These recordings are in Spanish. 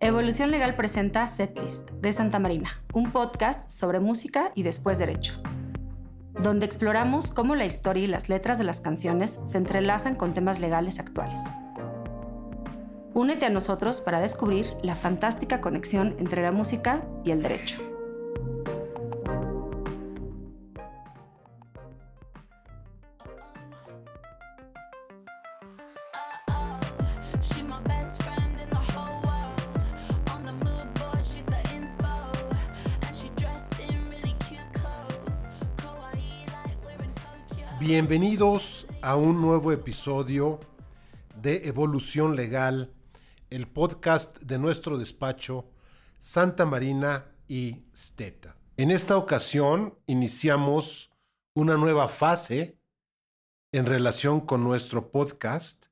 Evolución Legal presenta Setlist de Santa Marina, un podcast sobre música y después derecho, donde exploramos cómo la historia y las letras de las canciones se entrelazan con temas legales actuales. Únete a nosotros para descubrir la fantástica conexión entre la música y el derecho. Bienvenidos a un nuevo episodio de Evolución Legal, el podcast de nuestro despacho Santa Marina y Steta. En esta ocasión iniciamos una nueva fase en relación con nuestro podcast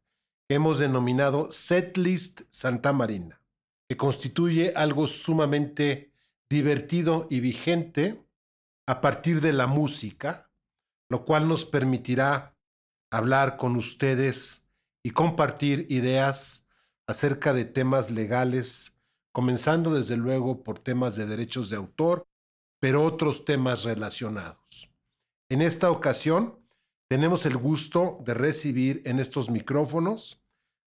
que hemos denominado Setlist Santa Marina, que constituye algo sumamente divertido y vigente a partir de la música lo cual nos permitirá hablar con ustedes y compartir ideas acerca de temas legales, comenzando desde luego por temas de derechos de autor, pero otros temas relacionados. En esta ocasión tenemos el gusto de recibir en estos micrófonos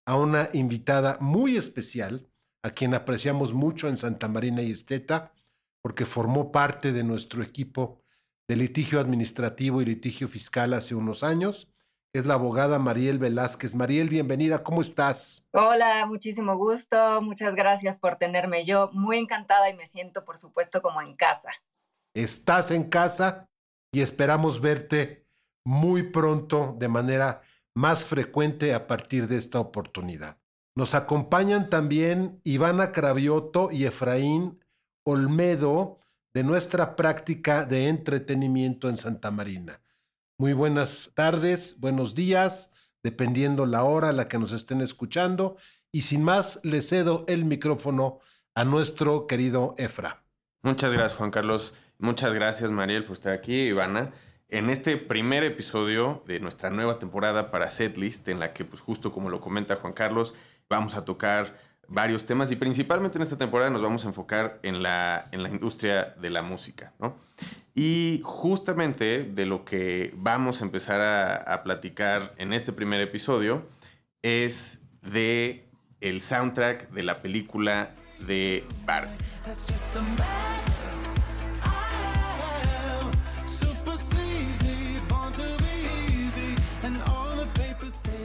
a una invitada muy especial, a quien apreciamos mucho en Santa Marina y Esteta, porque formó parte de nuestro equipo de litigio administrativo y litigio fiscal hace unos años. Es la abogada Mariel Velázquez. Mariel, bienvenida, ¿cómo estás? Hola, muchísimo gusto, muchas gracias por tenerme. Yo muy encantada y me siento, por supuesto, como en casa. Estás en casa y esperamos verte muy pronto de manera más frecuente a partir de esta oportunidad. Nos acompañan también Ivana Cravioto y Efraín Olmedo, de nuestra práctica de entretenimiento en Santa Marina. Muy buenas tardes, buenos días, dependiendo la hora a la que nos estén escuchando. Y sin más, le cedo el micrófono a nuestro querido Efra. Muchas gracias, Juan Carlos. Muchas gracias, Mariel, por estar aquí, Ivana. En este primer episodio de nuestra nueva temporada para Setlist, en la que, pues justo como lo comenta Juan Carlos, vamos a tocar varios temas y principalmente en esta temporada nos vamos a enfocar en la, en la industria de la música, ¿no? Y justamente de lo que vamos a empezar a, a platicar en este primer episodio es de el soundtrack de la película de Barbie.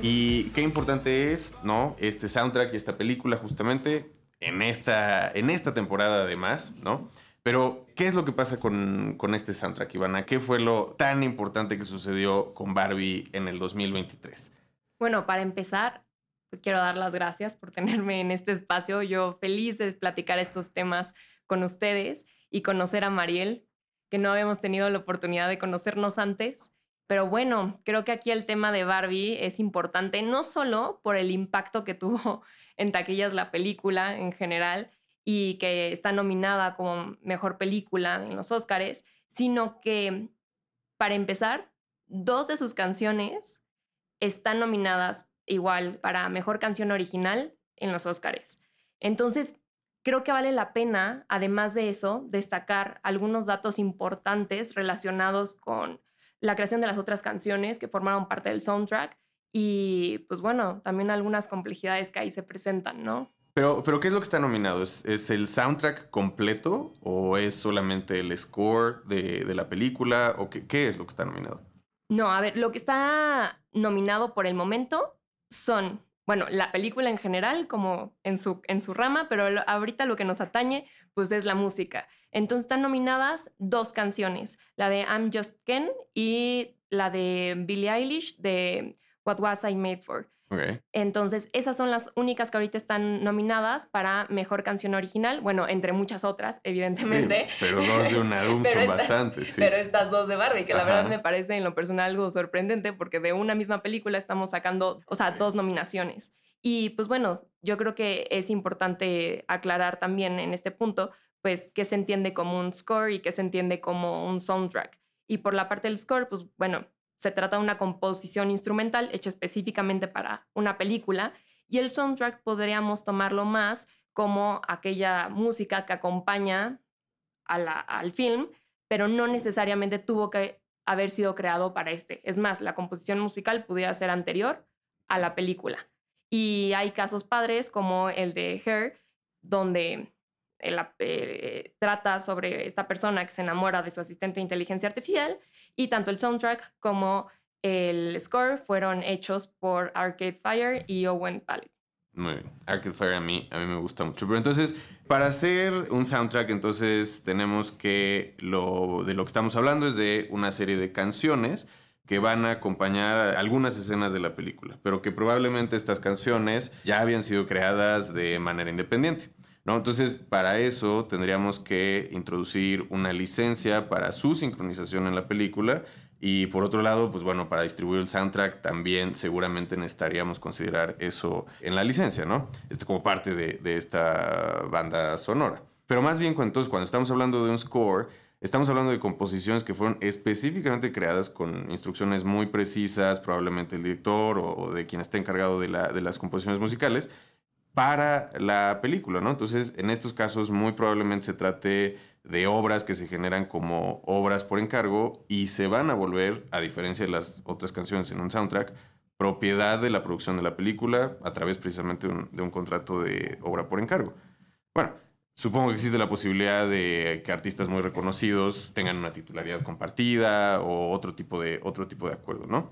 Y qué importante es, ¿no? Este soundtrack y esta película justamente en esta, en esta temporada además, ¿no? Pero, ¿qué es lo que pasa con, con, este soundtrack, Ivana? ¿Qué fue lo tan importante que sucedió con Barbie en el 2023? Bueno, para empezar, quiero dar las gracias por tenerme en este espacio. Yo feliz de platicar estos temas con ustedes y conocer a Mariel, que no habíamos tenido la oportunidad de conocernos antes. Pero bueno, creo que aquí el tema de Barbie es importante, no solo por el impacto que tuvo en taquillas la película en general y que está nominada como mejor película en los Oscars, sino que, para empezar, dos de sus canciones están nominadas igual para mejor canción original en los Oscars. Entonces, creo que vale la pena, además de eso, destacar algunos datos importantes relacionados con la creación de las otras canciones que formaron parte del soundtrack y pues bueno, también algunas complejidades que ahí se presentan, ¿no? Pero, pero ¿qué es lo que está nominado? ¿Es, el soundtrack completo o es solamente el score de, de la película o qué, qué es lo que está nominado? No, a ver, lo que está nominado por el momento son bueno, la película en general, como en su, en su rama, pero ahorita lo que nos atañe, pues es la música. Entonces están nominadas dos canciones, la de I'm Just Ken y la de Billie Eilish de What Was I Made For. Entonces, esas son las únicas que ahorita están nominadas para Mejor Canción Original. Bueno, entre muchas otras, evidentemente. pero dos de un álbum son bastantes, sí. Pero estas dos de Barbie, que la verdad me parece en lo personal algo sorprendente porque de una misma película estamos sacando, o sea, dos nominaciones. Y pues bueno, yo creo que es importante aclarar también en este punto, pues, qué se entiende como un score y qué se entiende como un soundtrack. Y por la parte del score, pues bueno, se trata de una composición instrumental hecha específicamente para una película y el soundtrack podríamos tomarlo más como aquella música que acompaña al film, pero no necesariamente tuvo que haber sido creado para este. Es más, la composición musical pudiera ser anterior a la película. Y hay casos padres como el de Her, donde eh, trata sobre esta persona que se enamora de su asistente de inteligencia artificial y tanto el soundtrack como el score fueron hechos por Arcade Fire y Owen Pallet. Muy bien. Arcade Fire a mí, a mí me gusta mucho. Pero entonces, para hacer un soundtrack, entonces tenemos que lo de lo que estamos hablando es de una serie de canciones que van a acompañar algunas escenas de la película, pero que probablemente estas canciones ya habían sido creadas de manera independiente. ¿No? Entonces, para eso tendríamos que introducir una licencia para su sincronización en la película y por otro lado, pues bueno, para distribuir el soundtrack también seguramente necesitaríamos considerar eso en la licencia, ¿no? Este como parte de, esta banda sonora. Pero más bien, entonces, cuando estamos hablando de un score, estamos hablando de composiciones que fueron específicamente creadas con instrucciones muy precisas, probablemente el director o, de quien esté encargado de, la, de las composiciones musicales, para la película, ¿no? Entonces, en estos casos, muy probablemente se trate de obras que se generan como obras por encargo y se van a volver, a diferencia de las otras canciones en un soundtrack, propiedad de la producción de la película a través precisamente de un, contrato de obra por encargo. Bueno, supongo que existe la posibilidad de que artistas muy reconocidos tengan una titularidad compartida o otro tipo de, otro tipo de acuerdo, ¿no?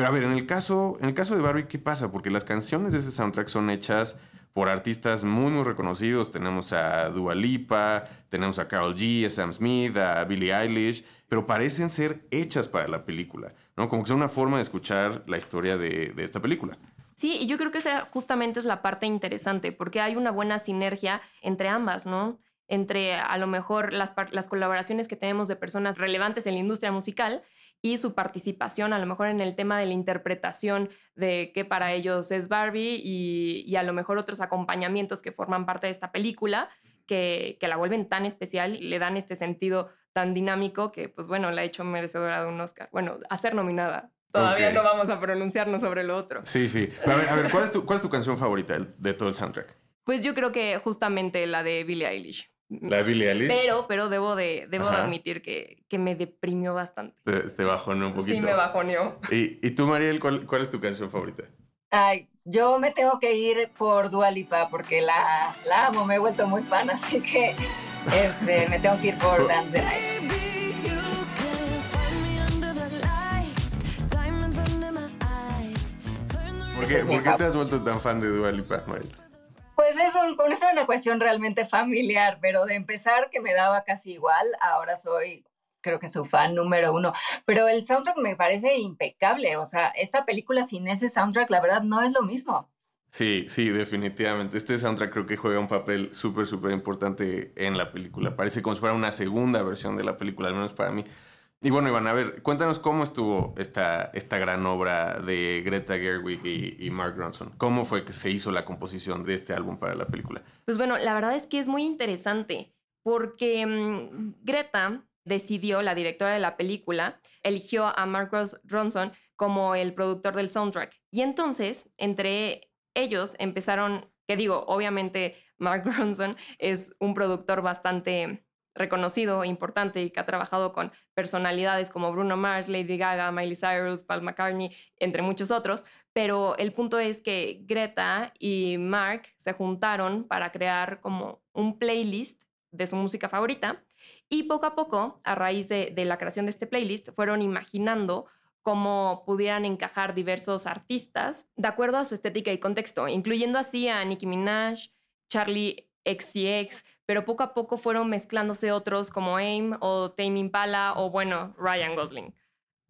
Pero a ver, en el caso, en el caso de Barbie, ¿qué pasa? Porque las canciones de ese soundtrack son hechas por artistas muy, muy reconocidos. Tenemos a Dua Lipa, tenemos a Carol G, a Sam Smith, a Billie Eilish, pero parecen ser hechas para la película, ¿no? Como que son una forma de escuchar la historia de, esta película. Sí, y yo creo que esa justamente es la parte interesante, porque hay una buena sinergia entre ambas, ¿no? Entre a lo mejor las, las colaboraciones que tenemos de personas relevantes en la industria musical y su participación a lo mejor en el tema de la interpretación de qué para ellos es Barbie y, a lo mejor otros acompañamientos que forman parte de esta película que, la vuelven tan especial y le dan este sentido tan dinámico que pues bueno, la ha hecho merecedora de un Oscar. Bueno, a ser nominada. Todavía no vamos a pronunciarnos sobre lo otro. Sí, sí. a ver, a ver ¿cuál, es tu, ¿cuál es tu canción favorita de todo el soundtrack? Pues yo creo que justamente la de Billie Eilish. La Billie Eilish. Pero, pero debo de, debo admitir que, que, me deprimió bastante. Te, bajoneó un poquito. Sí, me bajoneó. ¿Y, y tú, Mariel, cuál, cuál, es tu canción favorita? Ay, yo me tengo que ir por Dua Lipa porque la, la amo, me he vuelto muy fan, así que este, me tengo que ir por Dance the Night. ¿Por qué, ¿Por qué te has vuelto tan fan de Dua Lipa, Mariel? Pues es con esto una cuestión realmente familiar, pero de empezar que me daba casi igual, ahora soy creo que su fan número uno, pero el soundtrack me parece impecable, o sea, esta película sin ese soundtrack, la verdad, no es lo mismo. Sí, sí, definitivamente. Este soundtrack creo que juega un papel súper, súper importante en la película. Parece como si fuera una segunda versión de la película, al menos para mí. Y bueno, Iván, a ver, cuéntanos cómo estuvo esta, esta gran obra de Greta Gerwig y, Mark Ronson. ¿Cómo fue que se hizo la composición de este álbum para la película? Pues bueno, la verdad es que es muy interesante porque mm, Greta decidió, la directora de la película, eligió a Mark Ronson como el productor del soundtrack. Y entonces, entre ellos empezaron, que digo, obviamente Mark Ronson es un productor bastante reconocido, importante y que ha trabajado con personalidades como Bruno Mars, Lady Gaga, Miley Cyrus, Paul McCartney, entre muchos otros. Pero el punto es que Greta y Mark se juntaron para crear como un playlist de su música favorita y poco a poco, a raíz de, de la creación de este playlist, fueron imaginando cómo pudieran encajar diversos artistas de acuerdo a su estética y contexto, incluyendo así a Nicki Minaj, Charlie XCX, pero poco a poco fueron mezclándose otros como AIM o Tame Impala o bueno, Ryan Gosling.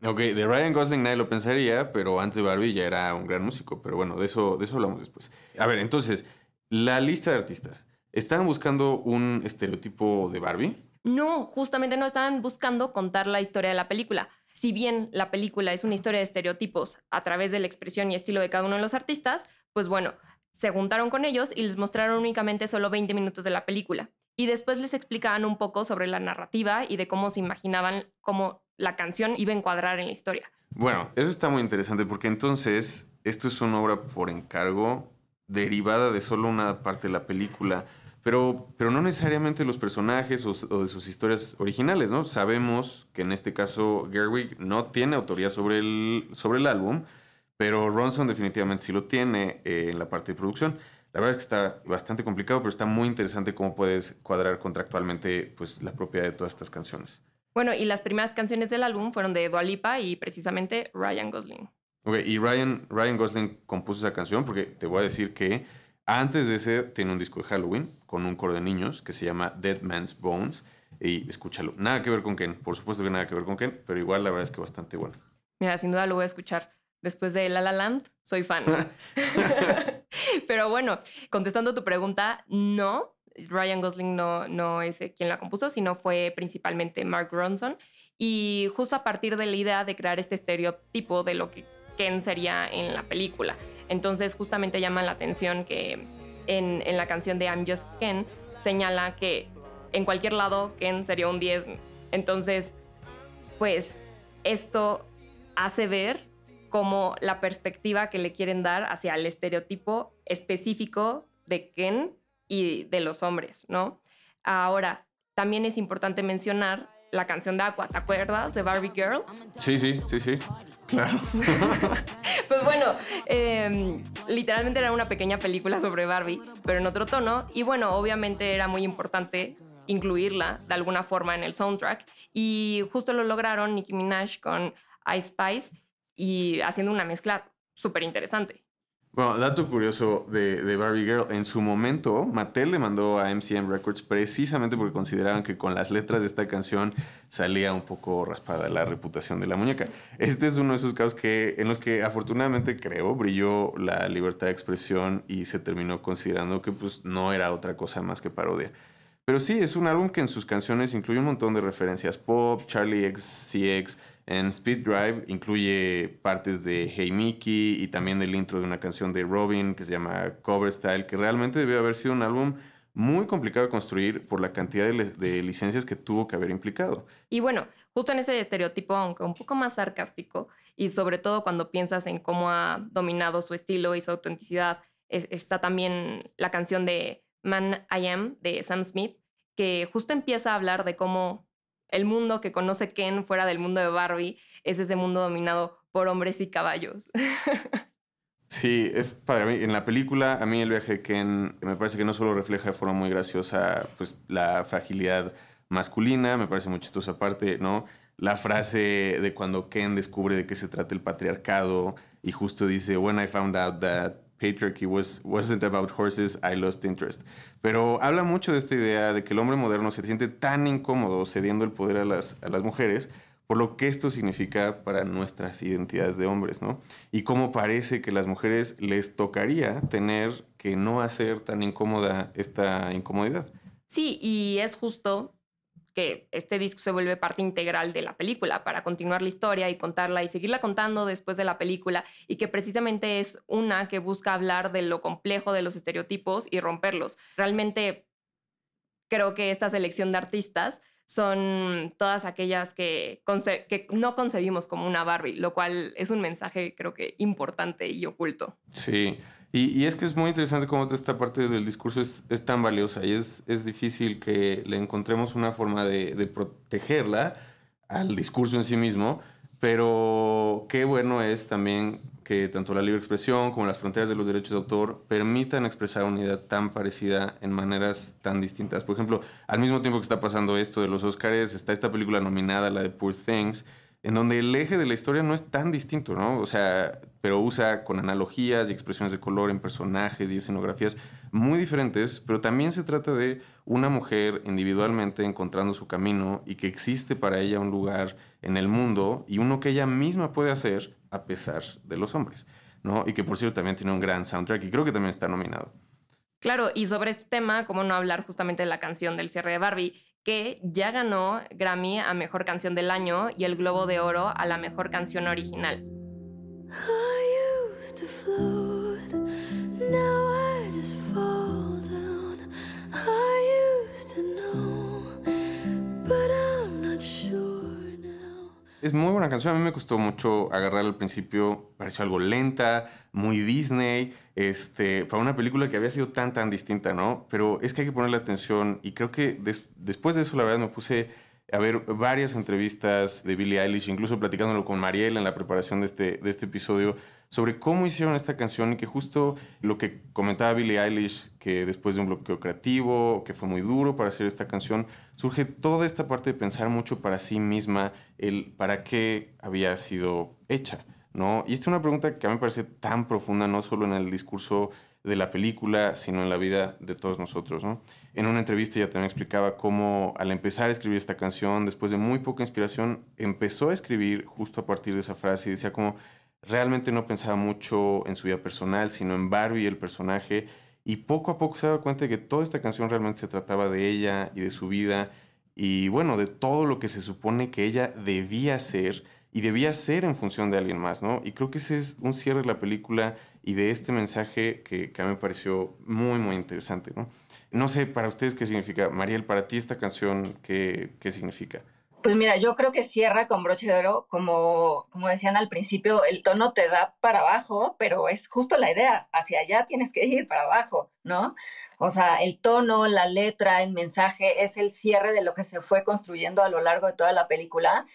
Ok, de Ryan Gosling nadie lo pensaría, pero antes de Barbie ya era un gran músico, pero bueno, de eso, de eso hablamos después. A ver, entonces, la lista de artistas, ¿estaban buscando un estereotipo de Barbie? No, justamente no estaban buscando contar la historia de la película. Si bien la película es una historia de estereotipos a través de la expresión y estilo de cada uno de los artistas, pues bueno, se juntaron con ellos y les mostraron únicamente solo 20 minutos de la película. Y después les explicaban un poco sobre la narrativa y de cómo se imaginaban cómo la canción iba a encuadrar en la historia. Bueno, eso está muy interesante porque entonces esto es una obra por encargo derivada de solo una parte de la película, pero, pero no necesariamente los personajes o, de sus historias originales, ¿no? Sabemos que en este caso Gerwig no tiene autoría sobre el, sobre el álbum, pero Ronson definitivamente sí lo tiene eh, en la parte de producción. La verdad es que está bastante complicado, pero está muy interesante cómo puedes cuadrar contractualmente pues, la propiedad de todas estas canciones. Bueno, y las primeras canciones del álbum fueron de Dua Lipa y precisamente Ryan Gosling. Ok, y Ryan, Ryan Gosling compuso esa canción porque te voy a decir que antes de ese tiene un disco de Halloween con un coro de niños que se llama Dead Man's Bones. Y escúchalo. Nada que ver con Ken. Por supuesto que nada que ver con Ken, pero igual la verdad es que bastante bueno. Mira, sin duda lo voy a escuchar. Después de La La Land, soy fan. pero bueno, contestando tu pregunta, no. Ryan Gosling no, no es quien la compuso, sino fue principalmente Mark Ronson. Y justo a partir de la idea de crear este estereotipo de lo que Ken sería en la película. Entonces justamente llama la atención que en, en la canción de I'm Just Ken señala que en cualquier lado Ken sería un 10. Entonces, pues esto hace ver como la perspectiva que le quieren dar hacia el estereotipo específico de Ken y de los hombres, ¿no? Ahora, también es importante mencionar la canción de Aqua, ¿te acuerdas? De Barbie Girl. Sí, sí, sí, sí. Claro. pues bueno, eh, literalmente era una pequeña película sobre Barbie, pero en otro tono. Y bueno, obviamente era muy importante incluirla de alguna forma en el soundtrack. Y justo lo lograron Nicki Minaj con Ice Spice y haciendo una mezcla súper interesante. Bueno, dato curioso de, de, Barbie Girl. En su momento, Mattel le mandó a MCM Records precisamente porque consideraban que con las letras de esta canción salía un poco raspada la reputación de la muñeca. Este es uno de esos casos que, en los que afortunadamente creo brilló la libertad de expresión y se terminó considerando que pues, no era otra cosa más que parodia. Pero sí, es un álbum que en sus canciones incluye un montón de referencias pop, Charlie XCX, en Speed Drive incluye partes de Hey Mickey y también del intro de una canción de Robin que se llama Cover Style, que realmente debió haber sido un álbum muy complicado de construir por la cantidad de, licencias que tuvo que haber implicado. Y bueno, justo en ese estereotipo, aunque un poco más sarcástico, y sobre todo cuando piensas en cómo ha dominado su estilo y su autenticidad, es, está también la canción de Man I Am de Sam Smith, que justo empieza a hablar de cómo el mundo que conoce Ken fuera del mundo de Barbie es ese mundo dominado por hombres y caballos. Sí, es mí. En la película, a mí el viaje de Ken me parece que no solo refleja de forma muy graciosa pues, la fragilidad masculina, me parece muy chistosa aparte, ¿no? La frase de cuando Ken descubre de qué se trata el patriarcado y justo dice, when I found out that patriarchy was, wasn't about horses, I lost interest. Pero habla mucho de esta idea de que el hombre moderno se siente tan incómodo cediendo el poder a las, a las mujeres por lo que esto significa para nuestras identidades de hombres, ¿no? Y cómo parece que las mujeres les tocaría tener que no hacer tan incómoda esta incomodidad. Sí, y es justo que este disco se vuelve parte integral de la película para continuar la historia y contarla y seguirla contando después de la película y que precisamente es una que busca hablar de lo complejo de los estereotipos y romperlos. Realmente creo que esta selección de artistas son todas aquellas que, que, no concebimos como una Barbie, lo cual es un mensaje creo que importante y oculto. Sí, y, es que es muy interesante cómo esta parte del discurso es, tan valiosa y es, es, difícil que le encontremos una forma de, de, protegerla al discurso en sí mismo, pero qué bueno es también que tanto la libre expresión como las fronteras de los derechos de autor permitan expresar una idea tan parecida en maneras tan distintas. Por ejemplo, al mismo tiempo que está pasando esto de los Oscars, está esta película nominada, la de Poor Things, en donde el eje de la historia no es tan distinto, ¿no? O sea, pero usa con analogías y expresiones de color en personajes y escenografías muy diferentes, pero también se trata de una mujer individualmente encontrando su camino y que existe para ella un lugar en el mundo y uno que ella misma puede hacer a pesar de los hombres, ¿no? Y que por cierto también tiene un gran soundtrack y creo que también está nominado. Claro, y sobre este tema, ¿cómo no hablar justamente de la canción del cierre de Barbie? Que ya ganó Grammy a Mejor Canción del Año y el Globo de Oro a la Mejor Canción Original. Es muy buena canción. A mí me costó mucho agarrar al principio. Pareció algo lenta, muy Disney. Este, fue una película que había sido tan, tan distinta, ¿no? Pero es que hay que ponerle atención. Y creo que después de eso, la verdad, me puse a ver varias entrevistas de Billie Eilish, incluso platicándolo con Mariel en la preparación de este, de este episodio, sobre cómo hicieron esta canción y que justo lo que comentaba Billie Eilish, que después de un bloqueo creativo, que fue muy duro para hacer esta canción, surge toda esta parte de pensar mucho para sí misma el para qué había sido hecha, ¿no? Y esta es una pregunta que a mí me parece tan profunda, no solo en el discurso de la película, sino en la vida de todos nosotros. ¿no? En una entrevista ya también explicaba cómo al empezar a escribir esta canción, después de muy poca inspiración, empezó a escribir justo a partir de esa frase y decía como realmente no pensaba mucho en su vida personal, sino en Barbie, el personaje, y poco a poco se daba cuenta de que toda esta canción realmente se trataba de ella y de su vida y bueno, de todo lo que se supone que ella debía ser y debía ser en función de alguien más, ¿no? Y creo que ese es un cierre de la película y de este mensaje que, a mí me pareció muy, muy interesante, ¿no? No sé, para ustedes qué significa. Mariel, para ti esta canción, ¿qué, qué significa? Pues mira, yo creo que cierra con broche de oro, como, como decían al principio, el tono te da para abajo, pero es justo la idea, hacia allá tienes que ir para abajo, ¿no? O sea, el tono, la letra, el mensaje es el cierre de lo que se fue construyendo a lo largo de toda la película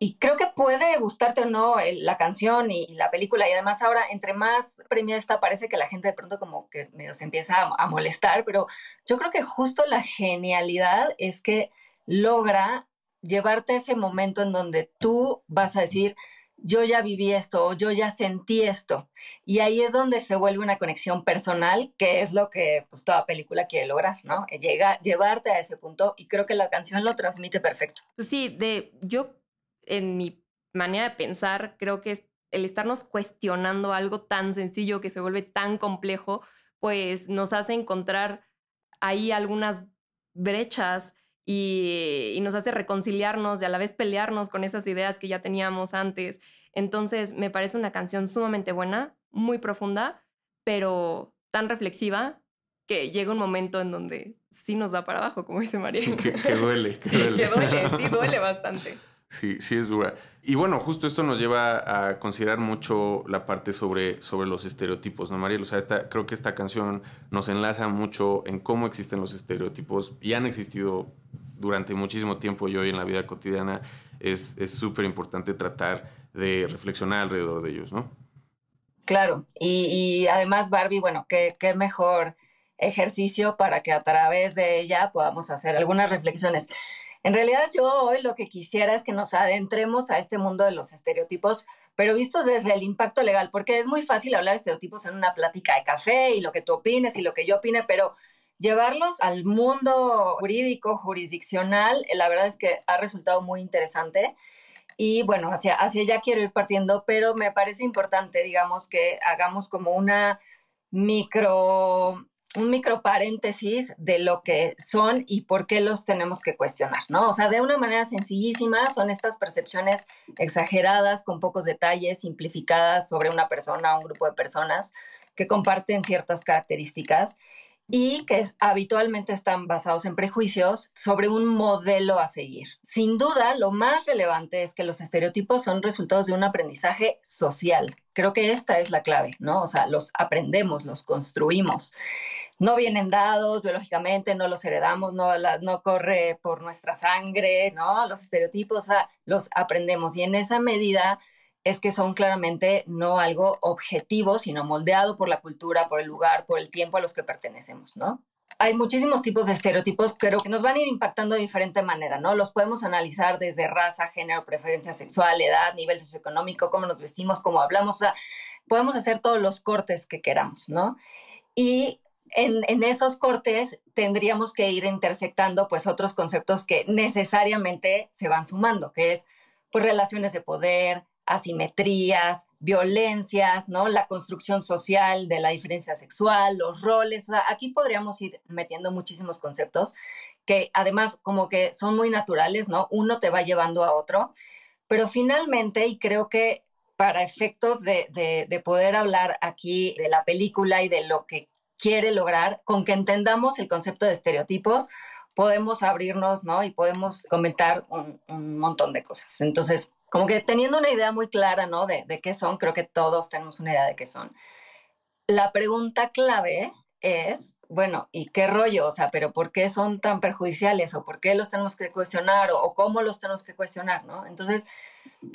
y creo que puede gustarte o no la canción y, la película. Y además ahora, entre más premiada está, parece que la gente de pronto como que medio se empieza a, molestar. Pero yo creo que justo la genialidad es que logra llevarte a ese momento en donde tú vas a decir, yo ya viví esto o yo ya sentí esto. Y ahí es donde se vuelve una conexión personal, que es lo que pues, toda película quiere lograr, ¿no? Llega, llevarte a ese punto y creo que la canción lo transmite perfecto. Pues sí, de, yo en mi manera de pensar, creo que el estarnos cuestionando algo tan sencillo que se vuelve tan complejo, pues nos hace encontrar ahí algunas brechas y, nos hace reconciliarnos y a la vez pelearnos con esas ideas que ya teníamos antes. Entonces, me parece una canción sumamente buena, muy profunda, pero tan reflexiva que llega un momento en donde sí nos da para abajo, como dice María. Que, duele, que duele. que duele, sí, duele bastante. Sí, sí es dura. Y bueno, justo esto nos lleva a considerar mucho la parte sobre, sobre los estereotipos, ¿no, Mariel? O sea, esta, creo que esta canción nos enlaza mucho en cómo existen los estereotipos y han existido durante muchísimo tiempo y hoy en la vida cotidiana es súper importante tratar de reflexionar alrededor de ellos, ¿no? Claro, y, además Barbie, bueno, qué, qué mejor ejercicio para que a través de ella podamos hacer algunas reflexiones. En realidad yo hoy lo que quisiera es que nos adentremos a este mundo de los estereotipos, pero vistos desde el impacto legal, porque es muy fácil hablar de estereotipos en una plática de café y lo que tú opines y lo que yo opine, pero llevarlos al mundo jurídico, jurisdiccional, la verdad es que ha resultado muy interesante. Y bueno, hacia, hacia allá quiero ir partiendo, pero me parece importante, digamos, que hagamos como una micro un micro paréntesis de lo que son y por qué los tenemos que cuestionar, ¿no? O sea, de una manera sencillísima son estas percepciones exageradas, con pocos detalles, simplificadas sobre una persona o un grupo de personas que comparten ciertas características y que habitualmente están basados en prejuicios sobre un modelo a seguir. Sin duda, lo más relevante es que los estereotipos son resultados de un aprendizaje social. Creo que esta es la clave, ¿no? O sea, los aprendemos, los construimos. No vienen dados biológicamente, no los heredamos, no, no corre por nuestra sangre, ¿no? Los estereotipos, los aprendemos y en esa medida es que son claramente no algo objetivo, sino moldeado por la cultura, por el lugar, por el tiempo a los que pertenecemos, ¿no? Hay muchísimos tipos de estereotipos, pero que nos van a ir impactando de diferente manera, ¿no? Los podemos analizar desde raza, género, preferencia sexual, edad, nivel socioeconómico, cómo nos vestimos, cómo hablamos, podemos hacer todos los cortes que queramos, ¿no? Y en, en, esos cortes tendríamos que ir intersectando pues otros conceptos que necesariamente se van sumando, que es pues relaciones de poder, asimetrías, violencias, ¿no? La construcción social de la diferencia sexual, los roles. O sea, aquí podríamos ir metiendo muchísimos conceptos que además como que son muy naturales, ¿no? Uno te va llevando a otro. Pero finalmente, y creo que para efectos de, de poder hablar aquí de la película y de lo que quiere lograr, con que entendamos el concepto de estereotipos, podemos abrirnos, ¿no? Y podemos comentar un, un, montón de cosas. Entonces, como que teniendo una idea muy clara, ¿no? De, de qué son, creo que todos tenemos una idea de qué son. La pregunta clave es, bueno, ¿y qué rollo? O sea, pero ¿por qué son tan perjudiciales? ¿O por qué los tenemos que cuestionar? ¿O, cómo los tenemos que cuestionar? ¿no? Entonces,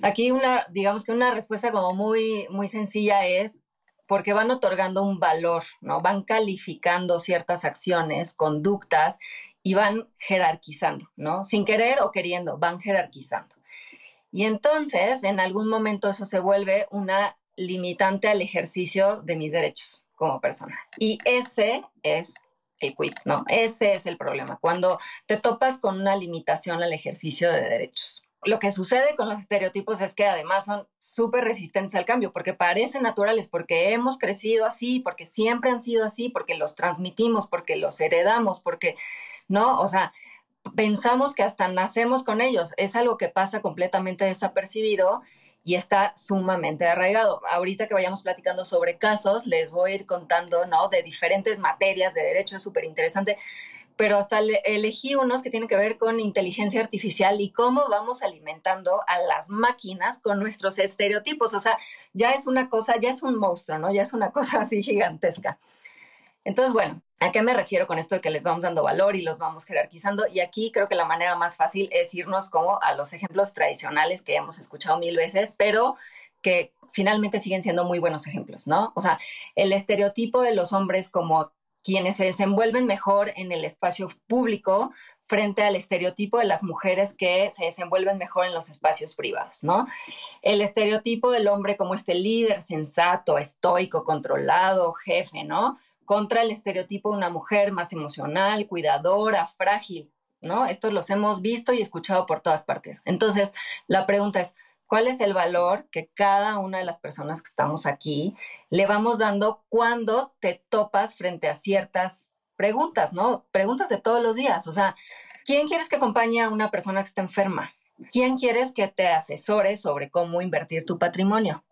aquí una, digamos que una respuesta como muy, muy sencilla es porque van otorgando un valor, ¿no? Van calificando ciertas acciones, conductas y van jerarquizando, ¿no? Sin querer o queriendo, van jerarquizando. Y entonces, en algún momento eso se vuelve una limitante al ejercicio de mis derechos como persona. Y ese es el quid, ¿no? Ese es el problema, cuando te topas con una limitación al ejercicio de derechos. Lo que sucede con los estereotipos es que además son súper resistentes al cambio, porque parecen naturales, porque hemos crecido así, porque siempre han sido así, porque los transmitimos, porque los heredamos, porque, ¿no? O sea, pensamos que hasta nacemos con ellos. Es algo que pasa completamente desapercibido y está sumamente arraigado. Ahorita que vayamos platicando sobre casos, les voy a ir contando, ¿no? De diferentes materias de derecho, es súper interesante, pero hasta elegí unos que tienen que ver con inteligencia artificial y cómo vamos alimentando a las máquinas con nuestros estereotipos. O sea, ya es una cosa, ya es un monstruo, ¿no? Ya es una cosa así gigantesca. Entonces, bueno, ¿a qué me refiero con esto de que les vamos dando valor y los vamos jerarquizando? Y aquí creo que la manera más fácil es irnos como a los ejemplos tradicionales que hemos escuchado mil veces, pero que finalmente siguen siendo muy buenos ejemplos, ¿no? O sea, el estereotipo de los hombres como quienes se desenvuelven mejor en el espacio público frente al estereotipo de las mujeres que se desenvuelven mejor en los espacios privados, ¿no? El estereotipo del hombre como este líder sensato, estoico, controlado, jefe, ¿no? Contra el estereotipo de una mujer más emocional, cuidadora, frágil, ¿no? Esto los hemos visto y escuchado por todas partes. Entonces, la pregunta es, ¿cuál es el valor que cada una de las personas que estamos aquí le vamos dando cuando te topas frente a ciertas preguntas, ¿no? Preguntas de todos los días. O sea, ¿quién quieres que acompañe a una persona que está enferma? ¿Quién quieres que te asesore sobre cómo invertir tu patrimonio?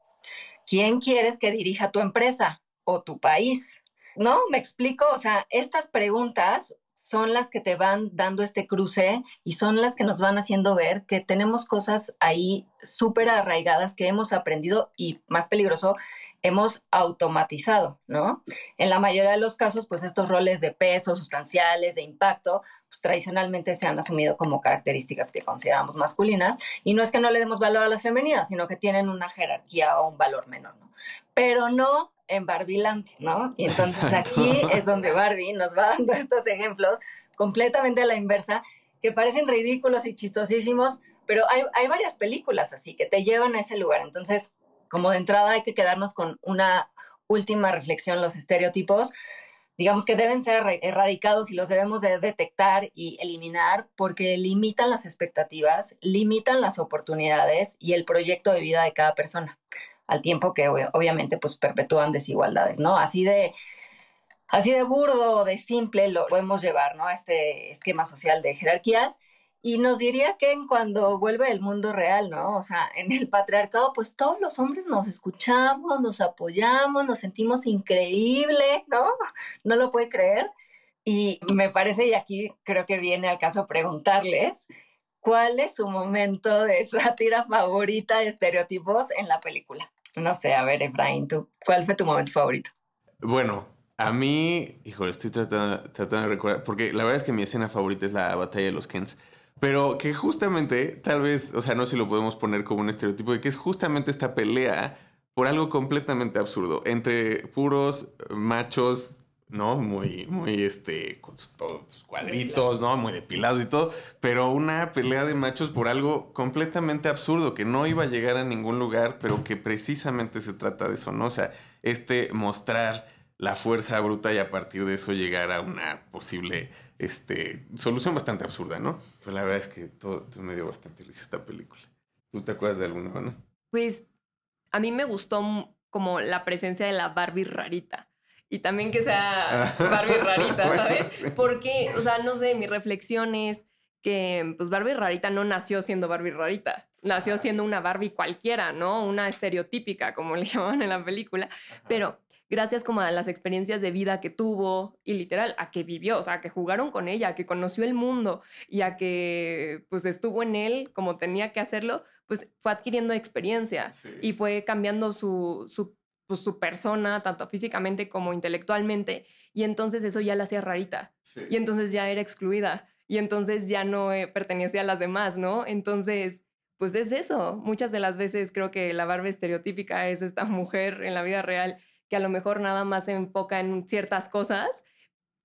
¿Quién quieres que dirija tu empresa o tu país? ¿No? ¿Me explico? O sea, estas preguntas son las que te van dando este cruce y son las que nos van haciendo ver que tenemos cosas ahí súper arraigadas que hemos aprendido y más peligroso, hemos automatizado, ¿no? En la mayoría de los casos, pues estos roles de peso, sustanciales, de impacto, pues tradicionalmente se han asumido como características que consideramos masculinas y no es que no le demos valor a las femeninas, sino que tienen una jerarquía o un valor menor, ¿no? Pero no en Barbiland, ¿no? Y entonces aquí es donde Barbie nos va dando estos ejemplos completamente a la inversa, que parecen ridículos y chistosísimos, pero hay, hay varias películas así que te llevan a ese lugar. Entonces, como de entrada hay que quedarnos con una última reflexión, los estereotipos, digamos que deben ser erradicados y los debemos de detectar y eliminar porque limitan las expectativas, limitan las oportunidades y el proyecto de vida de cada persona al tiempo que obviamente pues perpetúan desigualdades, ¿no? Así de, así de burdo, de simple lo podemos llevar, ¿no? A este esquema social de jerarquías. Y nos diría que en cuando vuelve el mundo real, ¿no? O sea, en el patriarcado, pues todos los hombres nos escuchamos, nos apoyamos, nos sentimos increíble, ¿no? No lo puede creer. Y me parece, y aquí creo que viene al caso preguntarles, ¿cuál es su momento de sátira favorita de estereotipos en la película? No sé, a ver, Efraín, ¿tú, ¿cuál fue tu momento favorito? Bueno, a mí, híjole, estoy tratando, tratando, de recordar, porque la verdad es que mi escena favorita es la batalla de los Kens, pero que justamente, tal vez, o sea, no sé si lo podemos poner como un estereotipo, de que es justamente esta pelea por algo completamente absurdo, entre puros machos ¿no? Muy, muy, este, con todos sus cuadritos, ¿no? Muy depilados y todo, pero una pelea de machos por algo completamente absurdo, que no iba a llegar a ningún lugar, pero que precisamente se trata de eso, ¿no? O sea, este mostrar la fuerza bruta y a partir de eso llegar a una posible, este, solución bastante absurda, ¿no? Pues la verdad es que todo, me dio bastante risa esta película. ¿Tú te acuerdas de alguna, no? Pues a mí me gustó como la presencia de la Barbie rarita y también que sea Barbie rarita, ¿sabes? Porque, o sea, no sé, mi reflexión es que pues Barbie rarita no nació siendo Barbie rarita, nació siendo una Barbie cualquiera, ¿no? Una estereotípica, como le llamaban en la película, pero gracias como a las experiencias de vida que tuvo y literal a que vivió, o sea, a que jugaron con ella, a que conoció el mundo y a que pues estuvo en él como tenía que hacerlo, pues fue adquiriendo experiencia y fue cambiando su, su, pues, su persona, tanto físicamente como intelectualmente, y entonces eso ya la hacía rarita, y entonces ya era excluida, y entonces ya no eh, pertenecía a las demás, ¿no? Entonces, pues es eso. Muchas de las veces creo que la barba estereotípica es esta mujer en la vida real que a lo mejor nada más se enfoca en ciertas cosas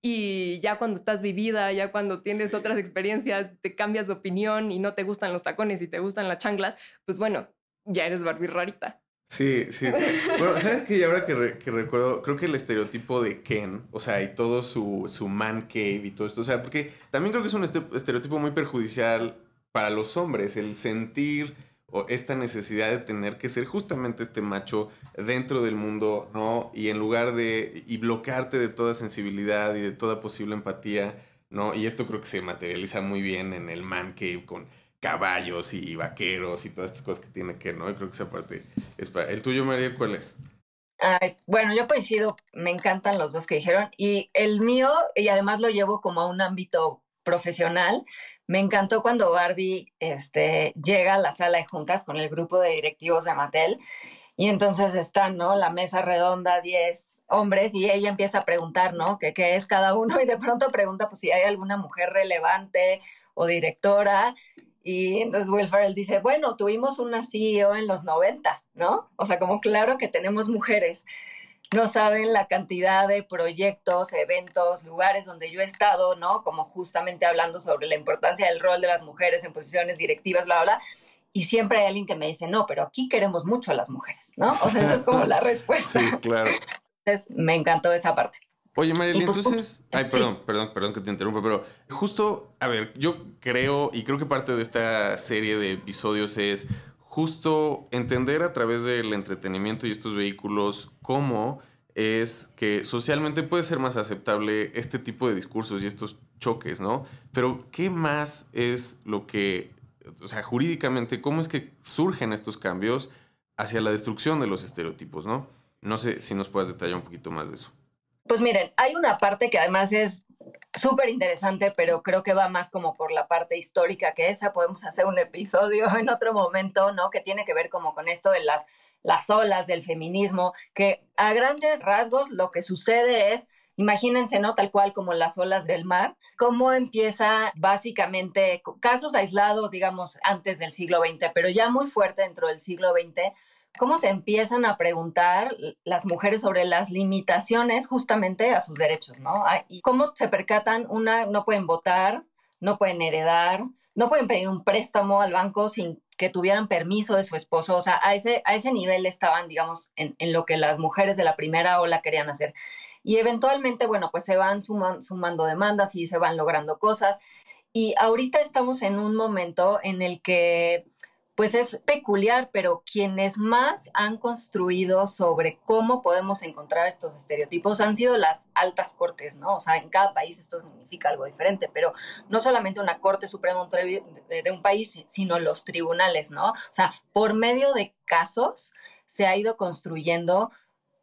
y ya cuando estás vivida, ya cuando tienes otras experiencias, te cambias de opinión y no te gustan los tacones y te gustan las changlas, pues bueno, ya eres Barbie rarita. Sí, sí. bueno, ¿sabes qué? ahora que, que, recuerdo, creo que el estereotipo de Ken, o sea, y todo su, su man cave y todo esto, o sea, porque también creo que es un estereotipo muy perjudicial para los hombres, el sentir o esta necesidad de tener que ser justamente este macho dentro del mundo, ¿no? Y en lugar de, y bloquearte de toda sensibilidad y de toda posible empatía, ¿no? Y esto creo que se materializa muy bien en el man cave con caballos y vaqueros y todas estas cosas que tiene que, ¿no? Y creo que esa parte es para... ¿El tuyo, María, cuál es? bueno, yo coincido, me encantan los dos que dijeron. Y el mío, y además lo llevo como a un ámbito profesional, me encantó cuando Barbie este, llega a la sala de juntas con el grupo de directivos de Mattel y entonces están, ¿no? La mesa redonda, 10 hombres, y ella empieza a preguntar, ¿no? ¿Qué, ¿Qué, es cada uno? Y de pronto pregunta, pues, si hay alguna mujer relevante o directora. Y entonces Will Ferrell dice, bueno, tuvimos una CEO en los 90, ¿no? O sea, como claro que tenemos mujeres. No saben la cantidad de proyectos, eventos, lugares donde yo he estado, ¿no? Como justamente hablando sobre la importancia del rol de las mujeres en posiciones directivas, bla, bla, bla. Y siempre hay alguien que me dice, no, pero aquí queremos mucho a las mujeres, ¿no? O sea, esa es como la respuesta. Sí, claro. Entonces, me encantó esa parte. Oye, Mariela, pues, entonces. Ay, perdón, perdón, perdón que te interrumpa, pero justo, a ver, yo creo, y creo que parte de esta serie de episodios es justo entender a través del entretenimiento y estos vehículos cómo es que socialmente puede ser más aceptable este tipo de discursos y estos choques, ¿no? Pero, ¿qué más es lo que, o sea, jurídicamente, cómo es que surgen estos cambios hacia la destrucción de los estereotipos, ¿no? No sé si nos puedas detallar un poquito más de eso. Pues miren, hay una parte que además es súper interesante, pero creo que va más como por la parte histórica que esa. Podemos hacer un episodio en otro momento, ¿no? Que tiene que ver como con esto de las, las olas del feminismo, que a grandes rasgos lo que sucede es Imagínense, ¿no? Tal cual como las olas del mar, cómo empieza básicamente casos aislados, digamos, antes del siglo XX, pero ya muy fuerte dentro del siglo XX, cómo se empiezan a preguntar las mujeres sobre las limitaciones justamente a sus derechos, ¿no? Y cómo se percatan, una, no pueden votar, no pueden heredar, no pueden pedir un préstamo al banco sin que tuvieran permiso de su esposo. O sea, a ese, a ese nivel estaban, digamos, en, en lo que las mujeres de la primera ola querían hacer. Y eventualmente, bueno, pues se van sumando demandas y se van logrando cosas. Y ahorita estamos en un momento en el que pues es peculiar, pero quienes más han construido sobre cómo podemos encontrar estos estereotipos han sido las altas cortes, ¿no? O sea, en cada país esto significa algo diferente, pero no solamente una corte suprema de un país, sino los tribunales, ¿no? O sea, por medio de casos se ha ido construyendo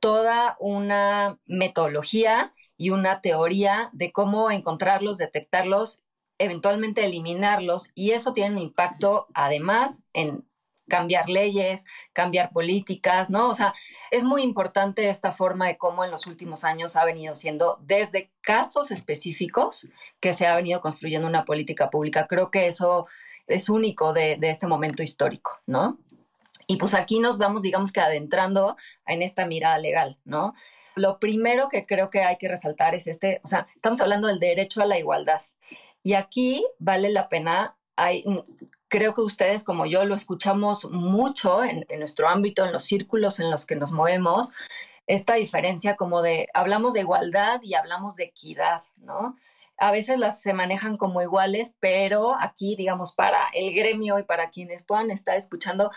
toda una metodología y una teoría de cómo encontrarlos, detectarlos eventualmente eliminarlos y eso tiene un impacto además en cambiar leyes, cambiar políticas, ¿no? O sea, es muy importante esta forma de cómo en los últimos años ha venido siendo desde casos específicos que se ha venido construyendo una política pública. Creo que eso es único de, este momento histórico, ¿no? Y pues aquí nos vamos, digamos que adentrando en esta mirada legal, ¿no? Lo primero que creo que hay que resaltar es este, o sea, estamos hablando del derecho a la igualdad, y aquí vale la pena, hay, mm, creo que ustedes como yo lo escuchamos mucho en, nuestro ámbito, en los círculos en los que nos movemos, esta diferencia como de, hablamos de igualdad y hablamos de equidad, ¿no? A veces las se manejan como iguales, pero aquí, digamos, para el gremio y para quienes puedan estar escuchando,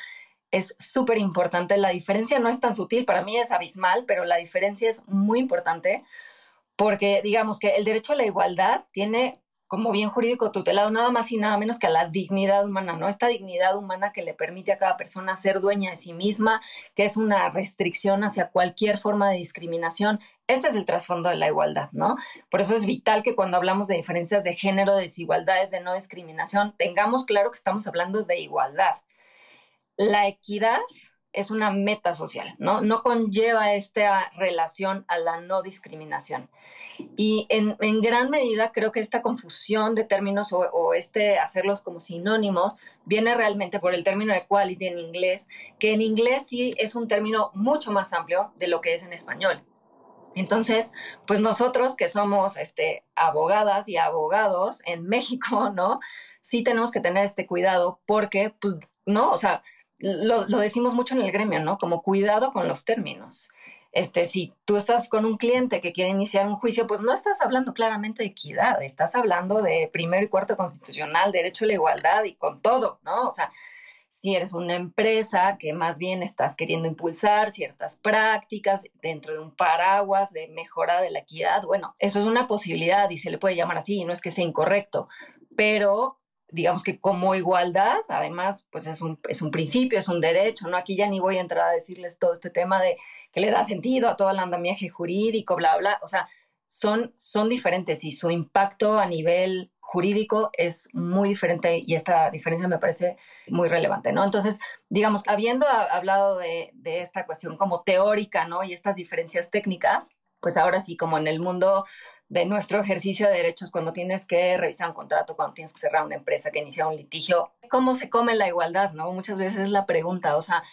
es súper importante. La diferencia no es tan sutil, para mí es abismal, pero la diferencia es muy importante porque, digamos que el derecho a la igualdad tiene como bien jurídico tutelado nada más y nada menos que a la dignidad humana, ¿no? Esta dignidad humana que le permite a cada persona ser dueña de sí misma, que es una restricción hacia cualquier forma de discriminación. Este es el trasfondo de la igualdad, ¿no? Por eso es vital que cuando hablamos de diferencias de género, desigualdades, de no discriminación, tengamos claro que estamos hablando de igualdad. La equidad es una meta social, ¿no? No conlleva esta relación a la no discriminación. Y en, gran medida creo que esta confusión de términos o, este hacerlos como sinónimos viene realmente por el término equality en inglés, que en inglés sí es un término mucho más amplio de lo que es en español. Entonces, pues nosotros que somos este, abogadas y abogados en México, ¿no? Sí tenemos que tener este cuidado porque, pues, no, o sea, lo, decimos mucho en el gremio, ¿no? Como cuidado con los términos. Este, si tú estás con un cliente que quiere iniciar un juicio, pues no estás hablando claramente de equidad, estás hablando de primero y cuarto constitucional, derecho a la igualdad y con todo, ¿no? O sea, si eres una empresa que más bien estás queriendo impulsar ciertas prácticas dentro de un paraguas de mejora de la equidad, bueno, eso es una posibilidad y se le puede llamar así, no es que sea incorrecto, pero digamos que como igualdad, además, pues es un, es un principio, es un derecho, ¿no? Aquí ya ni voy a entrar a decirles todo este tema de que le da sentido a todo el andamiaje jurídico, bla, bla, o sea, son, son diferentes y su impacto a nivel jurídico es muy diferente y esta diferencia me parece muy relevante, ¿no? Entonces, digamos, habiendo hablado de, de esta cuestión como teórica, ¿no? Y estas diferencias técnicas, pues ahora sí, como en el mundo de nuestro ejercicio de derechos cuando tienes que revisar un contrato, cuando tienes que cerrar una empresa, que inicia un litigio. ¿Cómo se come la igualdad? ¿no? Muchas veces es la pregunta, o sea,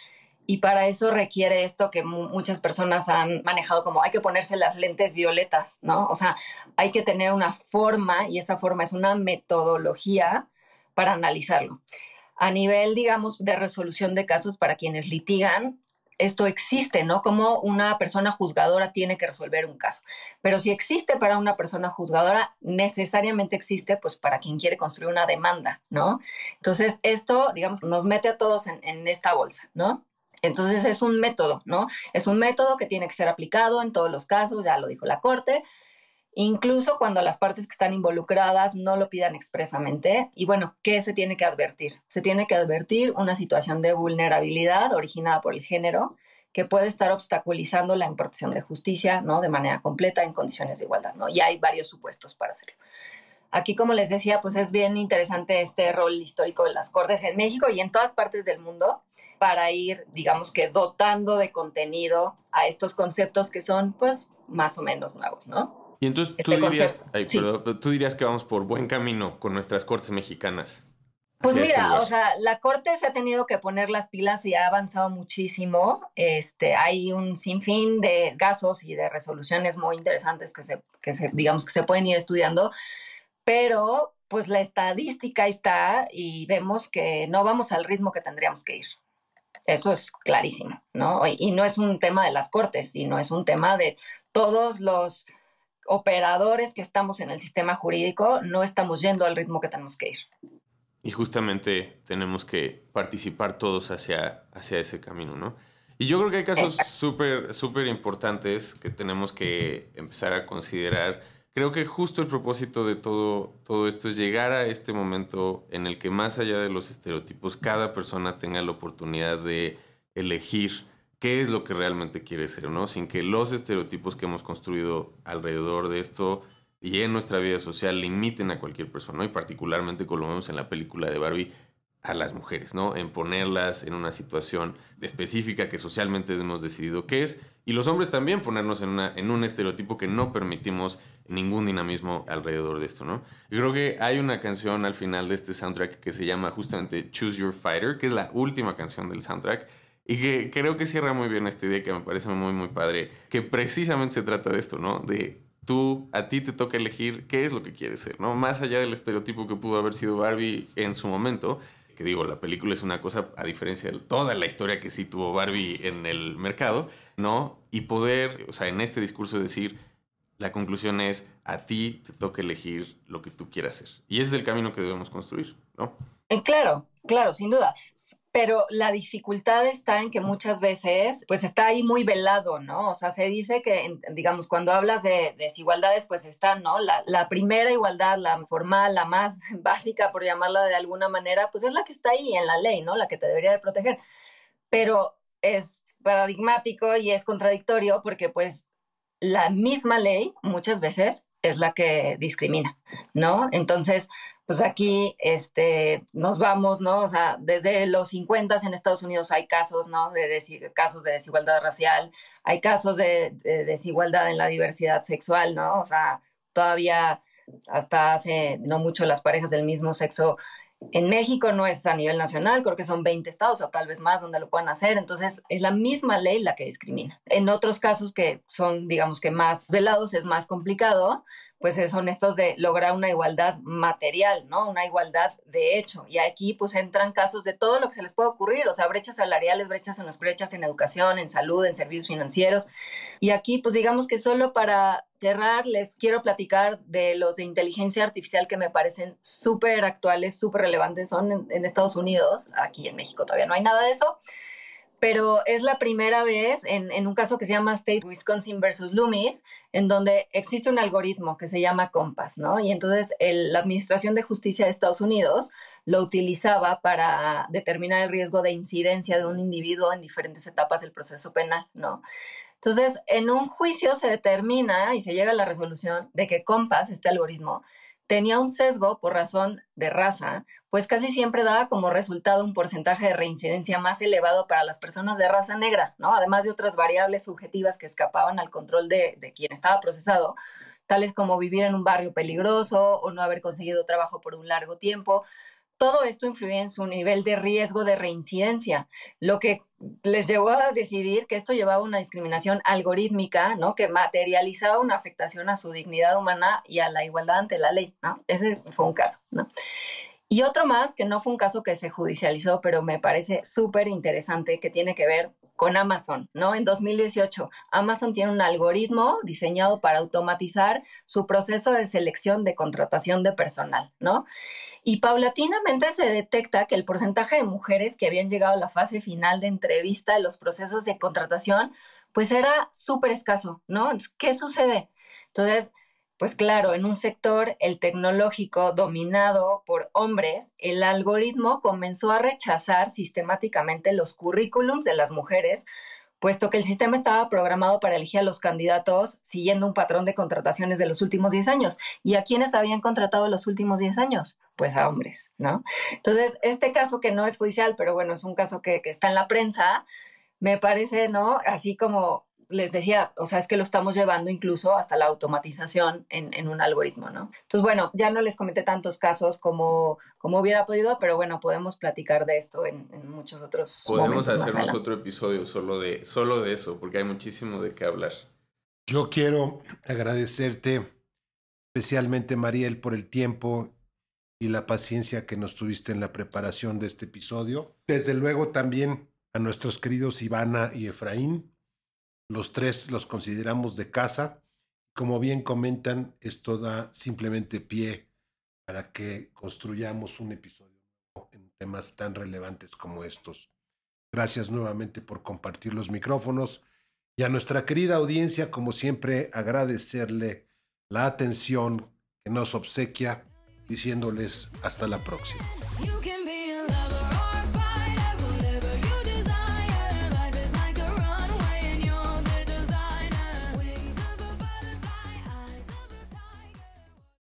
y para eso requiere esto que muchas personas han manejado como hay que ponerse las lentes violetas, ¿no? O sea, hay que tener una forma y esa forma es una metodología para analizarlo. A nivel, digamos, de resolución de casos para quienes litigan, esto existe, ¿no? Como una persona juzgadora tiene que resolver un caso. Pero si existe para una persona juzgadora, necesariamente existe pues para quien quiere construir una demanda, ¿no? Entonces, esto, digamos, nos mete a todos en, en esta bolsa, ¿no? Entonces es un método, ¿no? Es un método que tiene que ser aplicado en todos los casos, ya lo dijo la Corte, incluso cuando las partes que están involucradas no lo pidan expresamente. Y bueno, ¿qué se tiene que advertir? Se tiene que advertir una situación de vulnerabilidad originada por el género que puede estar obstaculizando la impartición de justicia, ¿no? De manera completa en condiciones de igualdad, ¿no? Y hay varios supuestos para hacerlo. Aquí, como les decía, pues es bien interesante este rol histórico de las Cortes en México y en todas partes del mundo para ir, digamos que, dotando de contenido a estos conceptos que son, pues, más o menos nuevos, ¿no? Y entonces tú, este dirías, tú dirías que vamos por buen camino con nuestras cortes mexicanas. Pues este mira, o sea, la corte se ha tenido que poner las pilas y ha avanzado muchísimo. Este, hay un sinfín de casos y de resoluciones muy interesantes que se, que se, digamos que se pueden ir estudiando, pero pues la estadística está y vemos que no vamos al ritmo que tendríamos que ir. Eso es clarísimo, ¿no? Y no es un tema de las cortes, sino es un tema de todos los operadores que estamos en el sistema jurídico no estamos yendo al ritmo que tenemos que ir. Y justamente tenemos que participar todos hacia, hacia ese camino, ¿no? Y yo creo que hay casos súper, súper importantes que tenemos que empezar a considerar. Creo que justo el propósito de todo, todo esto es llegar a este momento en el que más allá de los estereotipos, cada persona tenga la oportunidad de elegir qué es lo que realmente quiere ser, ¿no? Sin que los estereotipos que hemos construido alrededor de esto y en nuestra vida social limiten a cualquier persona. Y particularmente, como lo vemos en la película de Barbie, a las mujeres, ¿no? En ponerlas en una situación específica que socialmente hemos decidido qué es. Y los hombres también ponernos en, una, en un estereotipo que no permitimos ningún dinamismo alrededor de esto, ¿no? Yo creo que hay una canción al final de este soundtrack que se llama justamente Choose Your Fighter, que es la última canción del soundtrack y que creo que cierra muy bien esta idea que me parece muy, muy padre, que precisamente se trata de esto, ¿no? De tú, a ti te toca elegir qué es lo que quieres ser, ¿no? Más allá del estereotipo que pudo haber sido Barbie en su momento, que digo, la película es una cosa a diferencia de toda la historia que sí tuvo Barbie en el mercado, ¿no? Y poder, o sea, en este discurso decir, la conclusión es, a ti te toca elegir lo que tú quieras ser. Y ese es el camino que debemos construir, ¿no? Eh, claro, claro, sin duda pero la dificultad está en que muchas veces, pues está ahí muy velado, ¿no? O sea, se dice que, digamos, cuando hablas de desigualdades, pues está, ¿no? La, primera igualdad, la formal, la más básica, por llamarla de alguna manera, pues es la que está ahí en la ley, ¿no? La que te debería de proteger. Pero es paradigmático y es contradictorio porque, pues, la misma ley muchas veces es la que discrimina, ¿no? Entonces, pues aquí este, nos vamos, ¿no? O sea, desde los 50 en Estados Unidos hay casos, ¿no? De casos de desigualdad racial, hay casos de, desigualdad en la diversidad sexual, ¿no? O sea, todavía hasta hace no mucho las parejas del mismo sexo en México no es a nivel nacional, creo que son 20 estados o tal vez más donde lo puedan hacer, entonces es la misma ley la que discrimina. En otros casos que son, digamos que más velados, es más complicado, pues son estos de lograr una igualdad material, ¿no? Una igualdad de hecho. Y aquí pues entran casos de todo lo que se les puede ocurrir, o sea, brechas salariales, brechas en los brechas en educación, en salud, en servicios financieros. Y aquí pues digamos que solo para cerrar les quiero platicar de los de inteligencia artificial que me parecen súper actuales, súper relevantes, son en, en Estados Unidos, aquí en México todavía no hay nada de eso pero es la primera vez en, un caso que se llama State Wisconsin versus Loomis, en donde existe un algoritmo que se llama COMPAS, ¿no? Y entonces la Administración de Justicia de Estados Unidos lo utilizaba para determinar el riesgo de incidencia de un individuo en diferentes etapas del proceso penal, ¿no? Entonces, en un juicio se determina y se llega a la resolución de que COMPAS, este algoritmo, tenía un sesgo por razón de raza, pues casi siempre daba como resultado un porcentaje de reincidencia más elevado para las personas de raza negra, ¿no? Además de otras variables subjetivas que escapaban al control de, de quien estaba procesado, tales como vivir en un barrio peligroso o no haber conseguido trabajo por un largo tiempo, todo esto influye en su nivel de riesgo de reincidencia, lo que les llevó a decidir que esto llevaba una discriminación algorítmica, ¿no? Que materializaba una afectación a su dignidad humana y a la igualdad ante la ley, ¿no? Ese fue un caso, ¿no? Y otro más, que no fue un caso que se judicializó, pero me parece súper interesante, que tiene que ver con Amazon, ¿no? En 2018, Amazon tiene un algoritmo diseñado para automatizar su proceso de selección de contratación de personal, ¿no? Y paulatinamente se detecta que el porcentaje de mujeres que habían llegado a la fase final de entrevista de los procesos de contratación, pues era súper escaso, ¿no? ¿Qué sucede? Entonces, pues claro, en un sector, el tecnológico, dominado por hombres, el algoritmo comenzó a rechazar sistemáticamente los currículums de las mujeres, puesto que el sistema estaba programado para elegir a los candidatos siguiendo un patrón de contrataciones de los últimos 10 años. ¿Y a quiénes habían contratado los últimos 10 años? Pues a hombres, ¿no? Entonces, este caso que no es judicial, pero bueno, es un caso que, que está en la prensa, me parece, ¿no? Así como les decía, o sea, es que lo estamos llevando incluso hasta la automatización en, un algoritmo, ¿no? Entonces, bueno, ya no les comenté tantos casos como, como hubiera podido, pero bueno, podemos platicar de esto en, muchos otros Podemos hacernos otro episodio solo de, solo de eso, porque hay muchísimo de qué hablar. Yo quiero agradecerte especialmente, Mariel, por el tiempo y la paciencia que nos tuviste en la preparación de este episodio. Desde luego también a nuestros queridos Ivana y Efraín los tres los consideramos de casa. Como bien comentan, esto da simplemente pie para que construyamos un episodio en temas tan relevantes como estos. Gracias nuevamente por compartir los micrófonos y a nuestra querida audiencia, como siempre, agradecerle la atención que nos obsequia, diciéndoles hasta la próxima.